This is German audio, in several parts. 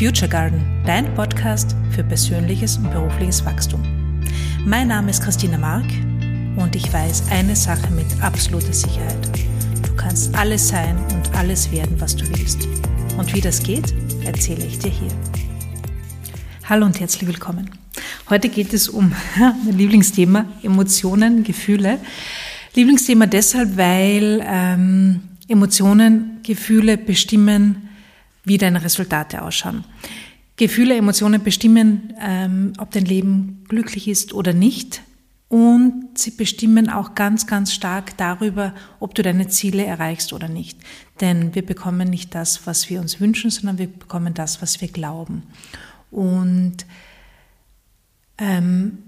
Future Garden, dein Podcast für persönliches und berufliches Wachstum. Mein Name ist Christina Mark und ich weiß eine Sache mit absoluter Sicherheit. Du kannst alles sein und alles werden, was du willst. Und wie das geht, erzähle ich dir hier. Hallo und herzlich willkommen. Heute geht es um mein Lieblingsthema, Emotionen, Gefühle. Lieblingsthema deshalb, weil ähm, Emotionen, Gefühle bestimmen, wie deine Resultate ausschauen. Gefühle, Emotionen bestimmen, ähm, ob dein Leben glücklich ist oder nicht. Und sie bestimmen auch ganz, ganz stark darüber, ob du deine Ziele erreichst oder nicht. Denn wir bekommen nicht das, was wir uns wünschen, sondern wir bekommen das, was wir glauben. Und ähm,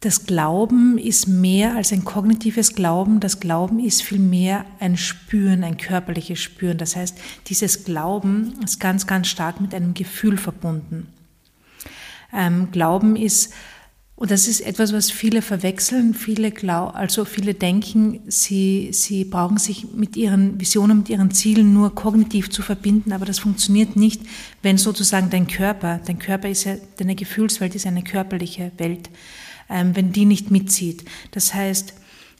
das Glauben ist mehr als ein kognitives Glauben. Das Glauben ist vielmehr ein Spüren, ein körperliches Spüren. Das heißt, dieses Glauben ist ganz, ganz stark mit einem Gefühl verbunden. Ähm, Glauben ist, und das ist etwas, was viele verwechseln, viele glauben, also viele denken, sie, sie brauchen sich mit ihren Visionen, mit ihren Zielen nur kognitiv zu verbinden, aber das funktioniert nicht, wenn sozusagen dein Körper, dein Körper ist ja, deine Gefühlswelt ist eine körperliche Welt wenn die nicht mitzieht. Das heißt,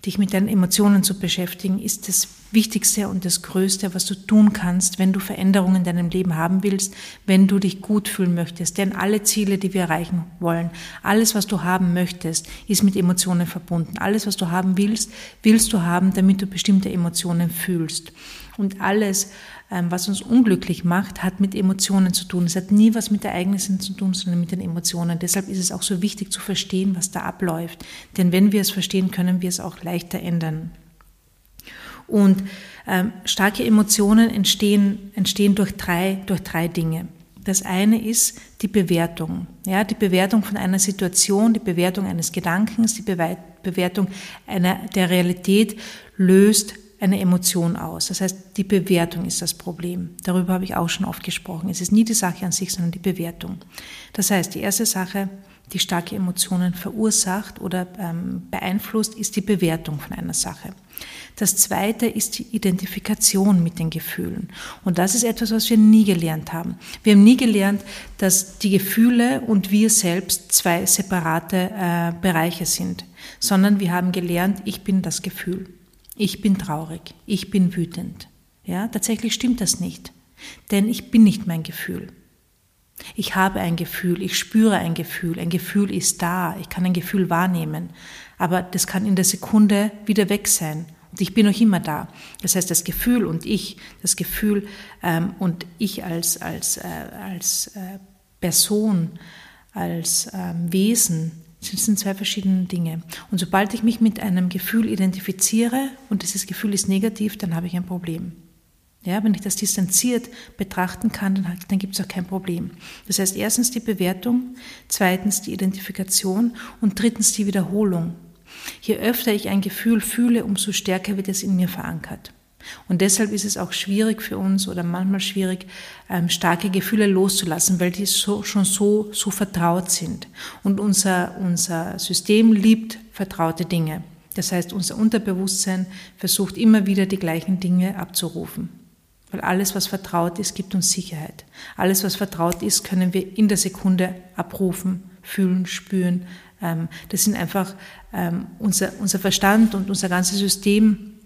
dich mit deinen Emotionen zu beschäftigen, ist das Wichtigste und das Größte, was du tun kannst, wenn du Veränderungen in deinem Leben haben willst, wenn du dich gut fühlen möchtest. Denn alle Ziele, die wir erreichen wollen, alles, was du haben möchtest, ist mit Emotionen verbunden. Alles, was du haben willst, willst du haben, damit du bestimmte Emotionen fühlst. Und alles, ähm, was uns unglücklich macht, hat mit Emotionen zu tun. Es hat nie was mit Ereignissen zu tun, sondern mit den Emotionen. Deshalb ist es auch so wichtig zu verstehen, was da abläuft. Denn wenn wir es verstehen, können wir es auch leichter ändern. Und ähm, starke Emotionen entstehen, entstehen durch drei, durch drei Dinge. Das eine ist die Bewertung. Ja, die Bewertung von einer Situation, die Bewertung eines Gedankens, die Bewertung einer, der Realität löst eine Emotion aus. Das heißt, die Bewertung ist das Problem. Darüber habe ich auch schon oft gesprochen. Es ist nie die Sache an sich, sondern die Bewertung. Das heißt, die erste Sache, die starke Emotionen verursacht oder ähm, beeinflusst, ist die Bewertung von einer Sache. Das zweite ist die Identifikation mit den Gefühlen. Und das ist etwas, was wir nie gelernt haben. Wir haben nie gelernt, dass die Gefühle und wir selbst zwei separate äh, Bereiche sind, sondern wir haben gelernt, ich bin das Gefühl. Ich bin traurig, ich bin wütend. Ja, tatsächlich stimmt das nicht, denn ich bin nicht mein Gefühl. Ich habe ein Gefühl, ich spüre ein Gefühl, ein Gefühl ist da, ich kann ein Gefühl wahrnehmen, aber das kann in der Sekunde wieder weg sein und ich bin noch immer da. Das heißt, das Gefühl und ich, das Gefühl ähm, und ich als, als, äh, als äh, Person, als ähm, Wesen, das sind zwei verschiedene Dinge. Und sobald ich mich mit einem Gefühl identifiziere und dieses Gefühl ist negativ, dann habe ich ein Problem. Ja, wenn ich das distanziert betrachten kann, dann, dann gibt es auch kein Problem. Das heißt, erstens die Bewertung, zweitens die Identifikation und drittens die Wiederholung. Je öfter ich ein Gefühl fühle, umso stärker wird es in mir verankert. Und deshalb ist es auch schwierig für uns oder manchmal schwierig, ähm, starke Gefühle loszulassen, weil die so, schon so, so vertraut sind. Und unser, unser System liebt vertraute Dinge. Das heißt, unser Unterbewusstsein versucht immer wieder die gleichen Dinge abzurufen. Weil alles, was vertraut ist, gibt uns Sicherheit. Alles, was vertraut ist, können wir in der Sekunde abrufen, fühlen, spüren. Ähm, das sind einfach ähm, unser, unser Verstand und unser ganzes System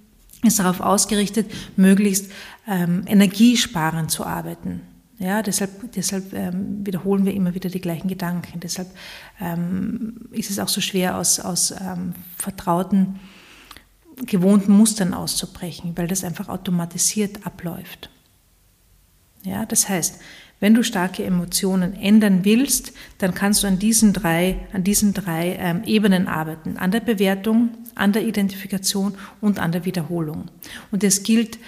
ist darauf ausgerichtet, möglichst ähm, energiesparend zu arbeiten. Ja, deshalb, deshalb ähm, wiederholen wir immer wieder die gleichen Gedanken. Deshalb ähm, ist es auch so schwer, aus, aus ähm, vertrauten, gewohnten Mustern auszubrechen, weil das einfach automatisiert abläuft. Ja, das heißt, wenn du starke Emotionen ändern willst, dann kannst du an diesen drei, an diesen drei ähm, Ebenen arbeiten. An der Bewertung, an der Identifikation und an der Wiederholung. Und es gilt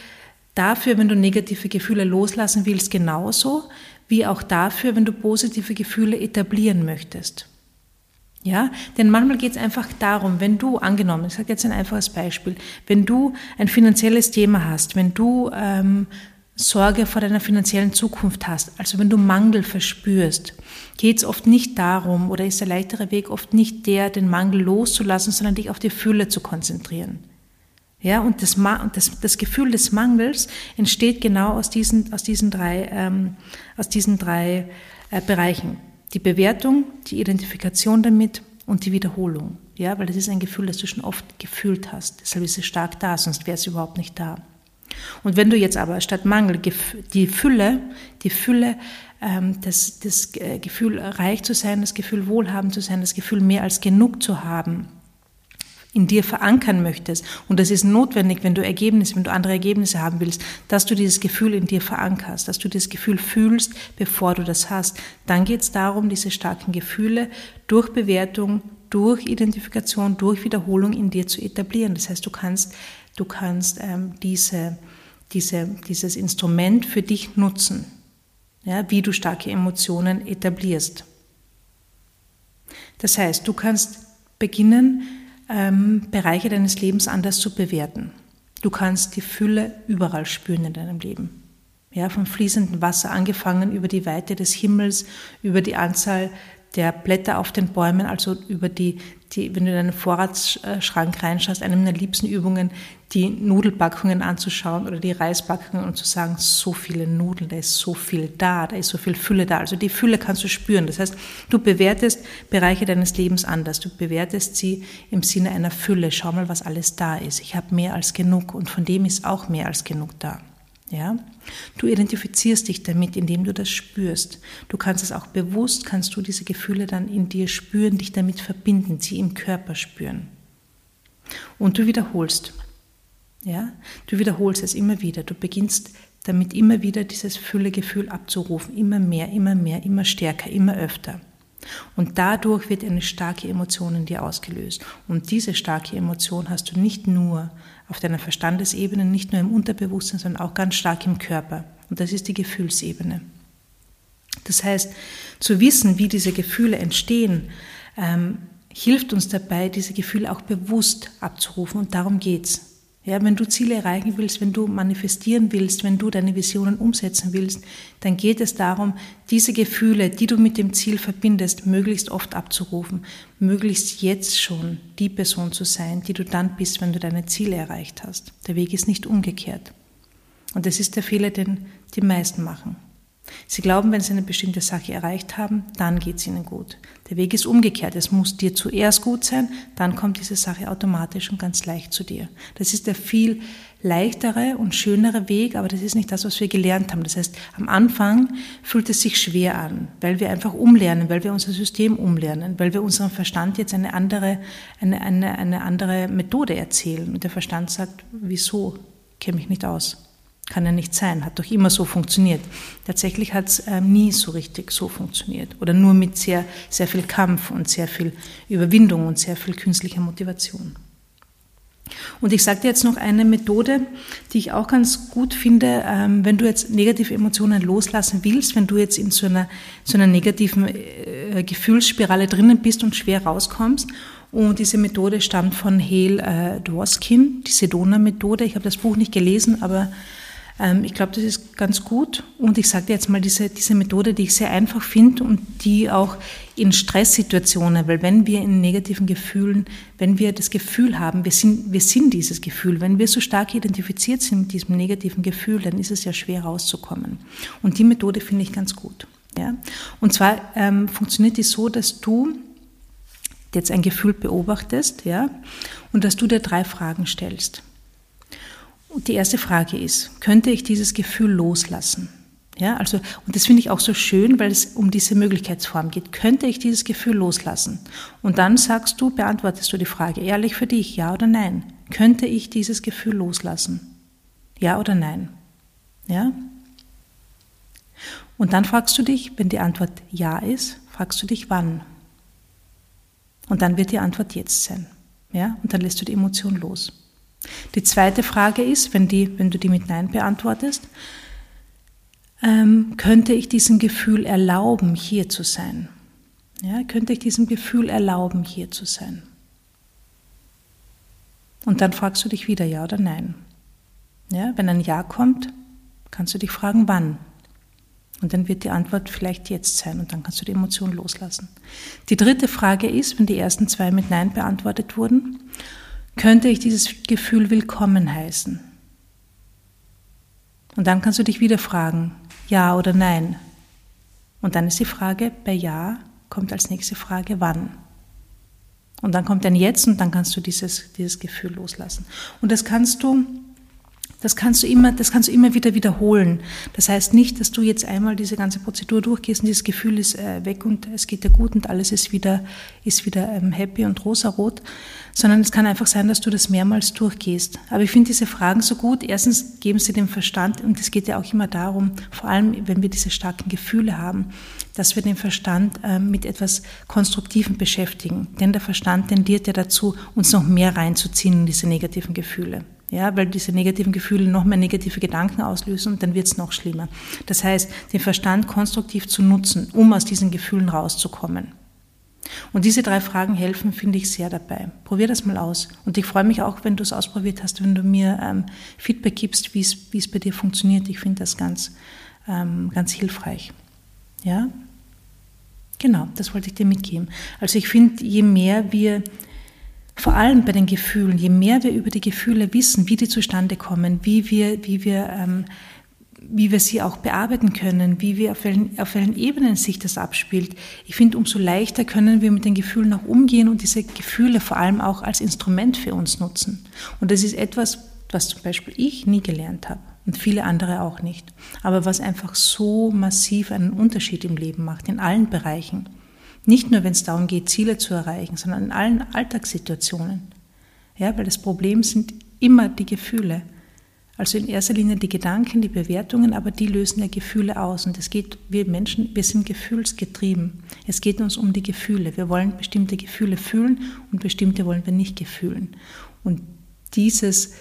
dafür, wenn du negative Gefühle loslassen willst, genauso wie auch dafür, wenn du positive Gefühle etablieren möchtest. Ja, denn manchmal geht es einfach darum, wenn du, angenommen, ich sage jetzt ein einfaches Beispiel, wenn du ein finanzielles Thema hast, wenn du ähm, Sorge vor deiner finanziellen Zukunft hast, also wenn du Mangel verspürst, geht es oft nicht darum oder ist der leichtere Weg oft nicht der, den Mangel loszulassen, sondern dich auf die Fülle zu konzentrieren. Ja, und das, das, das Gefühl des Mangels entsteht genau aus diesen, aus diesen drei, ähm, aus diesen drei äh, Bereichen. Die Bewertung, die Identifikation damit und die Wiederholung. Ja, weil das ist ein Gefühl, das du schon oft gefühlt hast. Deshalb ist es stark da, sonst wäre es überhaupt nicht da. Und wenn du jetzt aber statt Mangel die Fülle, die Fülle, ähm, das, das äh, Gefühl reich zu sein, das Gefühl wohlhabend zu sein, das Gefühl mehr als genug zu haben, in dir verankern möchtest, und das ist notwendig, wenn du Ergebnisse, wenn du andere Ergebnisse haben willst, dass du dieses Gefühl in dir verankerst, dass du dieses Gefühl fühlst, bevor du das hast, dann geht es darum, diese starken Gefühle durch Bewertung, durch Identifikation, durch Wiederholung in dir zu etablieren. Das heißt, du kannst, du kannst ähm, diese, diese, dieses Instrument für dich nutzen, ja, wie du starke Emotionen etablierst. Das heißt, du kannst beginnen, ähm, Bereiche deines Lebens anders zu bewerten. Du kannst die Fülle überall spüren in deinem Leben. Ja, vom fließenden Wasser angefangen über die Weite des Himmels, über die Anzahl der Blätter auf den Bäumen, also über die, die, wenn du in deinen Vorratsschrank reinschaust, eine meiner liebsten Übungen, die Nudelpackungen anzuschauen oder die Reispackungen und zu sagen, so viele Nudeln, da ist so viel da, da ist so viel Fülle da. Also die Fülle kannst du spüren. Das heißt, du bewertest Bereiche deines Lebens anders. Du bewertest sie im Sinne einer Fülle. Schau mal, was alles da ist. Ich habe mehr als genug und von dem ist auch mehr als genug da. Ja? Du identifizierst dich damit, indem du das spürst. Du kannst es auch bewusst, kannst du diese Gefühle dann in dir spüren, dich damit verbinden, sie im Körper spüren. Und du wiederholst. Ja? Du wiederholst es immer wieder. Du beginnst damit immer wieder dieses Füllegefühl abzurufen. Immer mehr, immer mehr, immer stärker, immer öfter. Und dadurch wird eine starke Emotion in dir ausgelöst. Und diese starke Emotion hast du nicht nur auf deiner Verstandesebene, nicht nur im Unterbewusstsein, sondern auch ganz stark im Körper. Und das ist die Gefühlsebene. Das heißt, zu wissen, wie diese Gefühle entstehen, ähm, hilft uns dabei, diese Gefühle auch bewusst abzurufen. Und darum geht's. Ja, wenn du Ziele erreichen willst, wenn du manifestieren willst, wenn du deine Visionen umsetzen willst, dann geht es darum, diese Gefühle, die du mit dem Ziel verbindest, möglichst oft abzurufen, möglichst jetzt schon die Person zu sein, die du dann bist, wenn du deine Ziele erreicht hast. Der Weg ist nicht umgekehrt. Und das ist der Fehler, den die meisten machen. Sie glauben, wenn sie eine bestimmte Sache erreicht haben, dann geht es ihnen gut. Der Weg ist umgekehrt. Es muss dir zuerst gut sein, dann kommt diese Sache automatisch und ganz leicht zu dir. Das ist der viel leichtere und schönere Weg, aber das ist nicht das, was wir gelernt haben. Das heißt, am Anfang fühlt es sich schwer an, weil wir einfach umlernen, weil wir unser System umlernen, weil wir unserem Verstand jetzt eine andere, eine, eine, eine andere Methode erzählen. Und der Verstand sagt, wieso? Kenne mich nicht aus. Kann ja nicht sein, hat doch immer so funktioniert. Tatsächlich hat es äh, nie so richtig so funktioniert oder nur mit sehr, sehr viel Kampf und sehr viel Überwindung und sehr viel künstlicher Motivation. Und ich sage dir jetzt noch eine Methode, die ich auch ganz gut finde, ähm, wenn du jetzt negative Emotionen loslassen willst, wenn du jetzt in so einer, so einer negativen äh, Gefühlsspirale drinnen bist und schwer rauskommst. Und diese Methode stammt von Hale äh, Dworskin, die Sedona-Methode. Ich habe das Buch nicht gelesen, aber ähm, ich glaube, das ist ganz gut. Und ich sage jetzt mal diese, diese Methode, die ich sehr einfach finde und die auch in Stresssituationen, weil wenn wir in negativen Gefühlen, wenn wir das Gefühl haben, wir sind, wir sind dieses Gefühl, wenn wir so stark identifiziert sind mit diesem negativen Gefühl, dann ist es ja schwer rauszukommen. Und die Methode finde ich ganz gut. Ja? Und zwar ähm, funktioniert die so, dass du jetzt ein Gefühl beobachtest, ja, und dass du dir drei Fragen stellst. Und die erste Frage ist, könnte ich dieses Gefühl loslassen? Ja, also, und das finde ich auch so schön, weil es um diese Möglichkeitsform geht. Könnte ich dieses Gefühl loslassen? Und dann sagst du, beantwortest du die Frage ehrlich für dich, ja oder nein? Könnte ich dieses Gefühl loslassen? Ja oder nein? Ja? Und dann fragst du dich, wenn die Antwort ja ist, fragst du dich wann? Und dann wird die Antwort jetzt sein. Ja? Und dann lässt du die Emotion los. Die zweite Frage ist, wenn, die, wenn du die mit Nein beantwortest, ähm, könnte ich diesem Gefühl erlauben, hier zu sein? Ja, könnte ich diesem Gefühl erlauben, hier zu sein? Und dann fragst du dich wieder Ja oder Nein. Ja, wenn ein Ja kommt, kannst du dich fragen, wann. Und dann wird die Antwort vielleicht jetzt sein und dann kannst du die Emotion loslassen. Die dritte Frage ist, wenn die ersten zwei mit Nein beantwortet wurden, könnte ich dieses Gefühl willkommen heißen? Und dann kannst du dich wieder fragen, ja oder nein. Und dann ist die Frage, bei ja kommt als nächste Frage, wann. Und dann kommt ein Jetzt und dann kannst du dieses, dieses Gefühl loslassen. Und das kannst du das kannst du immer, das kannst du immer wieder wiederholen. Das heißt nicht, dass du jetzt einmal diese ganze Prozedur durchgehst und dieses Gefühl ist äh, weg und es geht dir gut und alles ist wieder, ist wieder ähm, happy und rosarot, sondern es kann einfach sein, dass du das mehrmals durchgehst. Aber ich finde diese Fragen so gut. Erstens geben sie dem Verstand und es geht ja auch immer darum, vor allem wenn wir diese starken Gefühle haben, dass wir den Verstand äh, mit etwas Konstruktivem beschäftigen. Denn der Verstand tendiert ja dazu, uns noch mehr reinzuziehen in diese negativen Gefühle ja, weil diese negativen Gefühle noch mehr negative Gedanken auslösen und dann wird es noch schlimmer. Das heißt, den Verstand konstruktiv zu nutzen, um aus diesen Gefühlen rauszukommen. Und diese drei Fragen helfen, finde ich, sehr dabei. Probier das mal aus. Und ich freue mich auch, wenn du es ausprobiert hast, wenn du mir ähm, Feedback gibst, wie es bei dir funktioniert. Ich finde das ganz, ähm, ganz hilfreich. Ja? Genau, das wollte ich dir mitgeben. Also ich finde, je mehr wir vor allem bei den Gefühlen, je mehr wir über die Gefühle wissen, wie die zustande kommen, wie wir, wie wir, ähm, wie wir sie auch bearbeiten können, wie wir auf welchen, auf welchen Ebenen sich das abspielt. Ich finde, umso leichter können wir mit den Gefühlen auch umgehen und diese Gefühle vor allem auch als Instrument für uns nutzen. Und das ist etwas, was zum Beispiel ich nie gelernt habe und viele andere auch nicht. Aber was einfach so massiv einen Unterschied im Leben macht, in allen Bereichen. Nicht nur, wenn es darum geht, Ziele zu erreichen, sondern in allen Alltagssituationen. Ja, weil das Problem sind immer die Gefühle. Also in erster Linie die Gedanken, die Bewertungen, aber die lösen ja Gefühle aus. Und es geht, wir Menschen, wir sind gefühlsgetrieben. Es geht uns um die Gefühle. Wir wollen bestimmte Gefühle fühlen und bestimmte wollen wir nicht gefühlen. Und dieses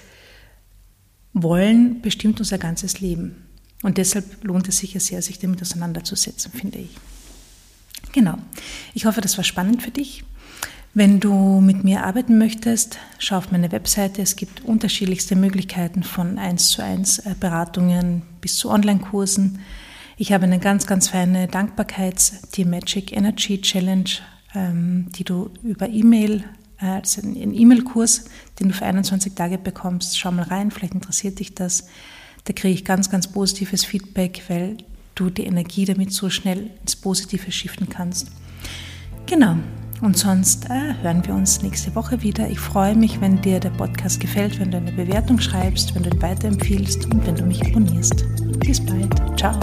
Wollen bestimmt unser ganzes Leben. Und deshalb lohnt es sich ja sehr, sich damit auseinanderzusetzen, finde ich. Genau. Ich hoffe, das war spannend für dich. Wenn du mit mir arbeiten möchtest, schau auf meine Webseite. Es gibt unterschiedlichste Möglichkeiten von 1 zu 1 äh, Beratungen bis zu Online-Kursen. Ich habe eine ganz, ganz feine Dankbarkeits die Magic Energy Challenge, ähm, die du über E-Mail, äh, also ein E-Mail-Kurs, den du für 21 Tage bekommst. Schau mal rein, vielleicht interessiert dich das. Da kriege ich ganz, ganz positives Feedback, weil du die Energie damit so schnell ins Positive shiften kannst. Genau. Und sonst äh, hören wir uns nächste Woche wieder. Ich freue mich, wenn dir der Podcast gefällt, wenn du eine Bewertung schreibst, wenn du ihn weiterempfiehlst und wenn du mich abonnierst. Bis bald. Ciao.